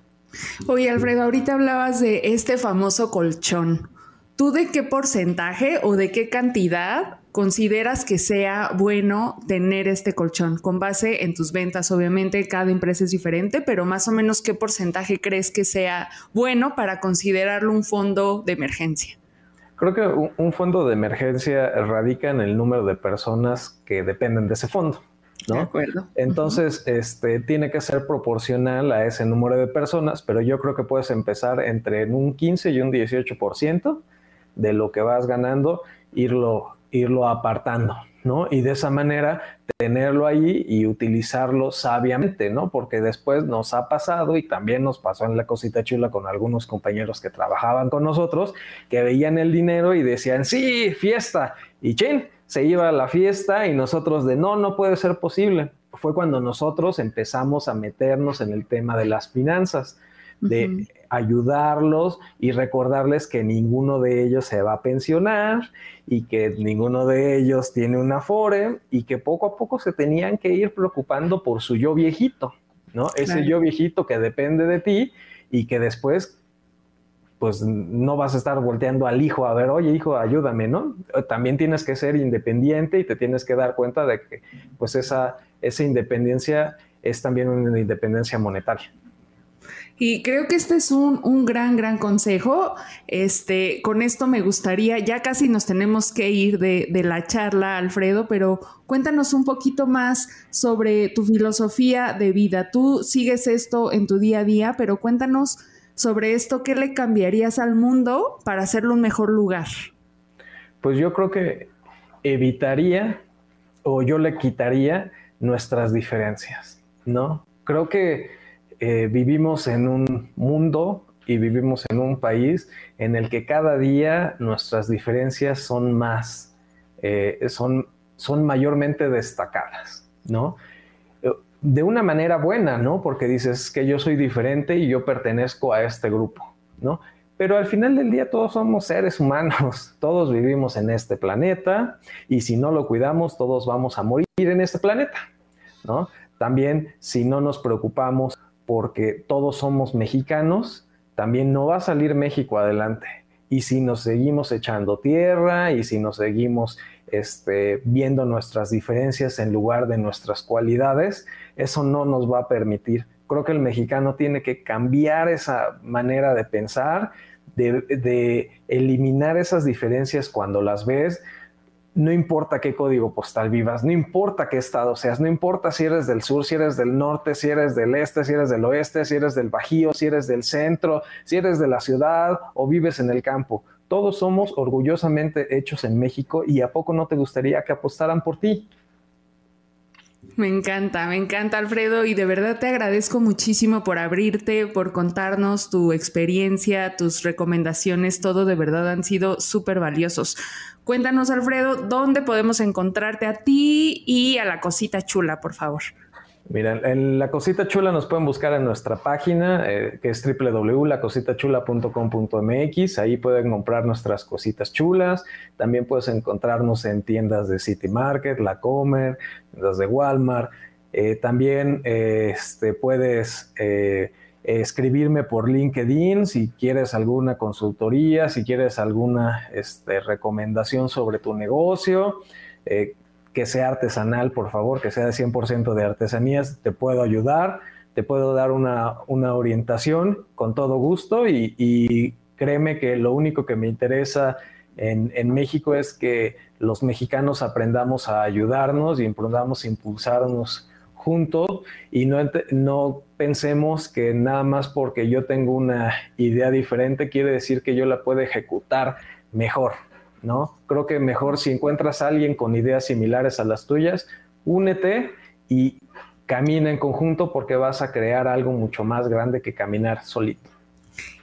S3: Oye, Alfredo, ahorita hablabas de este famoso colchón. ¿Tú de qué porcentaje o de qué cantidad consideras que sea bueno tener este colchón? Con base en tus ventas, obviamente cada empresa es diferente, pero más o menos qué porcentaje crees que sea bueno para considerarlo un fondo de emergencia?
S1: Creo que un, fondo de emergencia radica en el número de personas que dependen de ese fondo. ¿no?
S3: De acuerdo.
S1: Entonces, este, tiene que ser proporcional a ese número de personas, pero yo creo que puedes empezar entre un 15 y un 18% de lo que vas ganando, irlo, irlo apartando, ¿no? Y de esa manera tenerlo ahí y utilizarlo sabiamente, ¿no? Porque después nos ha pasado y también nos pasó en la cosita chula con algunos compañeros que trabajaban con nosotros, que veían el dinero y decían, sí, fiesta, y chin, se iba a la fiesta y nosotros de, no, no puede ser posible. Fue cuando nosotros empezamos a meternos en el tema de las finanzas de ayudarlos y recordarles que ninguno de ellos se va a pensionar y que ninguno de ellos tiene una FORE y que poco a poco se tenían que ir preocupando por su yo viejito, ¿no? Ese yo viejito que depende de ti y que después pues no vas a estar volteando al hijo a ver, oye hijo, ayúdame, ¿no? También tienes que ser independiente y te tienes que dar cuenta de que pues esa, esa independencia es también una independencia monetaria.
S3: Y creo que este es un, gran, gran consejo. Este, con esto me gustaría, ya casi nos tenemos que ir de, la charla, Alfredo, pero cuéntanos un poquito más sobre tu filosofía de vida. Tú sigues esto en tu día a día, pero cuéntanos sobre esto, ¿qué le cambiarías al mundo para hacerlo un mejor lugar?
S1: Pues yo creo que evitaría o yo le quitaría nuestras diferencias, ¿no? Creo que eh, vivimos en un mundo y vivimos en un país en el que cada día nuestras diferencias son más, eh, son, son mayormente destacadas, ¿no? De una manera buena, ¿no? Porque dices que yo soy diferente y yo pertenezco a este grupo, ¿no? Pero al final del día todos somos seres humanos, todos vivimos en este planeta y si no lo cuidamos todos vamos a morir en este planeta, ¿no? También si no nos preocupamos porque todos somos mexicanos, también no va a salir México adelante. Y si nos seguimos echando tierra y si nos seguimos este, viendo nuestras diferencias en lugar de nuestras cualidades, eso no nos va a permitir Creo que el mexicano tiene que cambiar esa manera de pensar, de, de eliminar esas diferencias cuando las ves no importa qué código postal vivas, no importa qué estado seas, no importa si eres del sur, si eres del norte, si eres del este, si eres del oeste, si eres del bajío, si eres del centro, si eres de la ciudad o vives en el campo. Todos somos orgullosamente hechos en México y a poco no te gustaría que apostaran por ti.
S3: Me encanta, me encanta Alfredo y de verdad te agradezco muchísimo por abrirte, por contarnos tu experiencia, tus recomendaciones, todo de verdad han sido súper valiosos. Cuéntanos Alfredo, ¿dónde podemos encontrarte a ti y a la cosita chula, por favor?
S1: Mira, en la cosita chula nos pueden buscar en nuestra página, eh, que es www.lacositachula.com.mx. Ahí pueden comprar nuestras cositas chulas. También puedes encontrarnos en tiendas de City Market, La Comer, tiendas de Walmart. Eh, también eh, este, puedes escribirme por LinkedIn si quieres alguna consultoría, si quieres alguna este, recomendación sobre tu negocio que sea artesanal, por favor, que sea de 100% de artesanías, te puedo ayudar, te puedo dar una, orientación con todo gusto y, créeme que lo único que me interesa en, México es que los mexicanos aprendamos a ayudarnos y aprendamos a impulsarnos juntos y no, no pensemos que nada más porque yo tengo una idea diferente quiere decir que yo la puedo ejecutar mejor. ¿No? Creo que mejor si encuentras a alguien con ideas similares a las tuyas, únete y camina en conjunto porque vas a crear algo mucho más grande que caminar solito.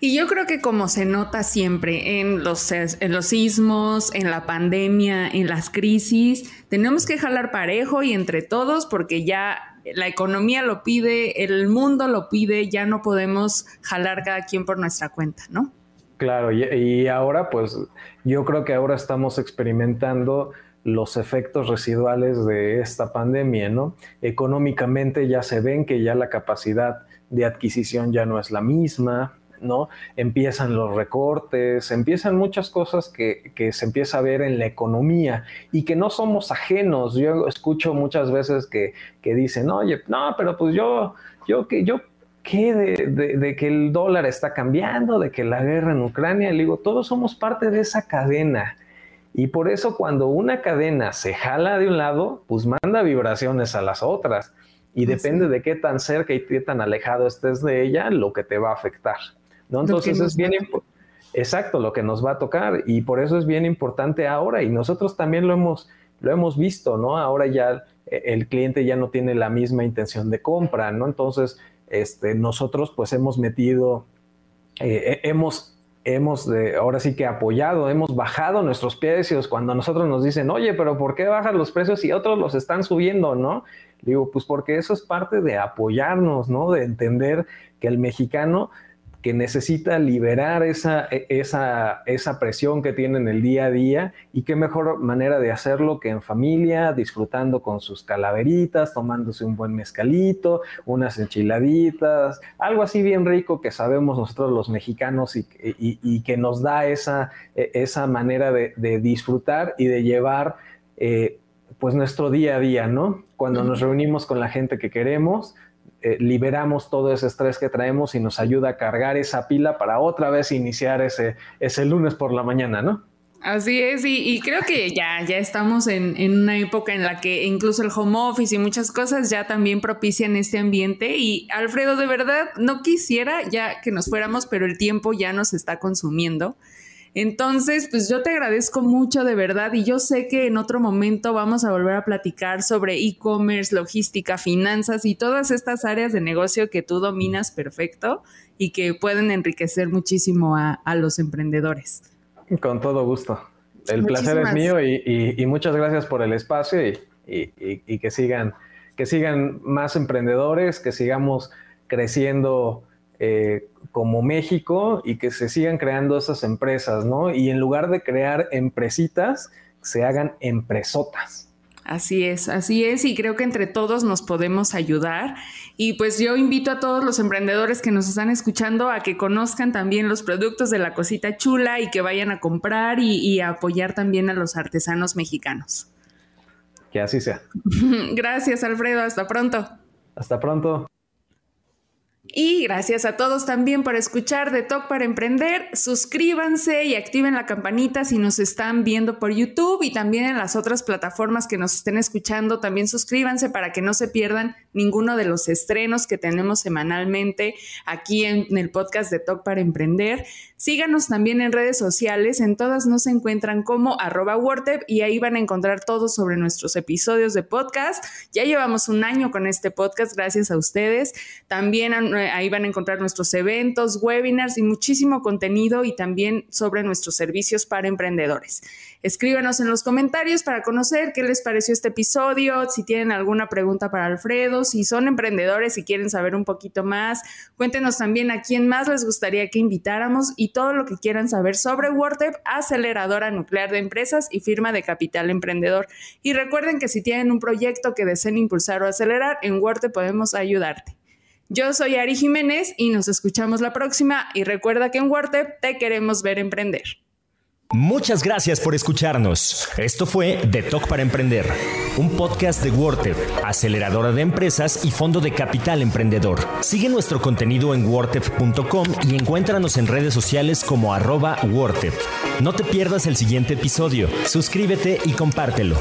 S3: Y yo creo que como se nota siempre en los, en los sismos, en la pandemia, en las crisis, tenemos que jalar parejo y entre todos porque ya la economía lo pide, el mundo lo pide, ya no podemos jalar cada quien por nuestra cuenta, ¿no?
S1: Claro, y, ahora pues yo creo que ahora estamos experimentando los efectos residuales de esta pandemia, ¿no? Económicamente ya se ven que ya la capacidad de adquisición ya no es la misma, ¿no? Empiezan los recortes, empiezan muchas cosas que, que, se empieza a ver en la economía y que no somos ajenos. Yo escucho muchas veces que, que dicen, oye, no, pero pues yo, yo, yo ¿Qué de, que el dólar está cambiando, de que la guerra en Ucrania? Le digo, todos somos parte de esa cadena. Y por eso cuando una cadena se jala de un lado, pues manda vibraciones a las otras. Y depende de qué tan cerca y qué tan alejado estés de ella, lo que te va a afectar. ¿no? Entonces es bien exacto lo que nos va a tocar. Y por eso es bien importante ahora. Y nosotros también lo hemos, lo hemos visto, ¿no? Ahora ya eh, el cliente ya no tiene la misma intención de compra, ¿no? Entonces este, nosotros pues hemos metido, eh, hemos, hemos ahora sí que apoyado, hemos bajado nuestros precios cuando nosotros nos dicen, oye, pero ¿por qué bajan los precios y otros los están subiendo, no? Digo, pues porque eso es parte de apoyarnos, ¿no? De entender que el mexicano que necesita liberar esa, e, esa, esa presión que tiene en el día a día y qué mejor manera de hacerlo que en familia, disfrutando con sus calaveritas, tomándose un buen mezcalito, unas enchiladitas, algo así bien rico que sabemos nosotros los mexicanos y, y, que nos da esa, e, esa manera de, disfrutar y de llevar eh, pues nuestro día a día, ¿no? Cuando nos reunimos con la gente que queremos, eh, liberamos todo ese estrés que traemos y nos ayuda a cargar esa pila para otra vez iniciar ese, ese lunes por la mañana, ¿no?
S3: Así es, y, creo que ya, ya estamos en, en, una época en la que incluso el home office y muchas cosas ya también propician este ambiente. Y Alfredo, de verdad, no quisiera ya que nos fuéramos, pero el tiempo ya nos está consumiendo. Entonces, pues yo te agradezco mucho de verdad y yo sé que en otro momento vamos a volver a platicar sobre e-commerce, logística, finanzas y todas estas áreas de negocio que tú dominas perfecto y que pueden enriquecer muchísimo a, los emprendedores.
S1: Con todo gusto. El placer es mío y, muchas gracias por el espacio y, que sigan, que sigan más emprendedores, que sigamos creciendo eh, como México y que se sigan creando esas empresas, ¿no? Y en lugar de crear empresitas, se hagan empresotas.
S3: Así es, así es, y creo que entre todos nos podemos ayudar. Y pues yo invito a todos los emprendedores que nos están escuchando a que conozcan también los productos de la cosita chula y que vayan a comprar y, y a apoyar también a los artesanos mexicanos.
S1: Que así sea.
S3: Gracias, Alfredo. Hasta pronto.
S1: Hasta pronto.
S3: Y gracias a todos también por escuchar de Talk para Emprender. Suscríbanse y activen la campanita si nos están viendo por YouTube y también en las otras plataformas que nos estén escuchando. También suscríbanse para que no se pierdan ninguno de los estrenos que tenemos semanalmente aquí en el podcast de Talk para Emprender. Síganos también en redes sociales. En todas nos encuentran como arroba y ahí van a encontrar todo sobre nuestros episodios de podcast. Ya llevamos un año con este podcast gracias a ustedes. También ahí van a encontrar nuestros eventos, webinars y muchísimo contenido y también sobre nuestros servicios para emprendedores. Escríbanos en los comentarios para conocer qué les pareció este episodio, si tienen alguna pregunta para Alfredo, si son emprendedores y quieren saber un poquito más. Cuéntenos también a quién más les gustaría que invitáramos y todo lo que quieran saber sobre WordTep, aceleradora nuclear de empresas y firma de capital emprendedor. Y recuerden que si tienen un proyecto que deseen impulsar o acelerar, en WordTep podemos ayudarte. Yo soy Ari Jiménez y nos escuchamos la próxima y recuerda que en WordTep te queremos ver emprender.
S2: Muchas gracias por escucharnos. Esto fue The Talk para Emprender, un podcast de WordTep, aceleradora de empresas y fondo de capital emprendedor. Sigue nuestro contenido en wordtep.com y encuéntranos en redes sociales como arroba No te pierdas el siguiente episodio, suscríbete y compártelo.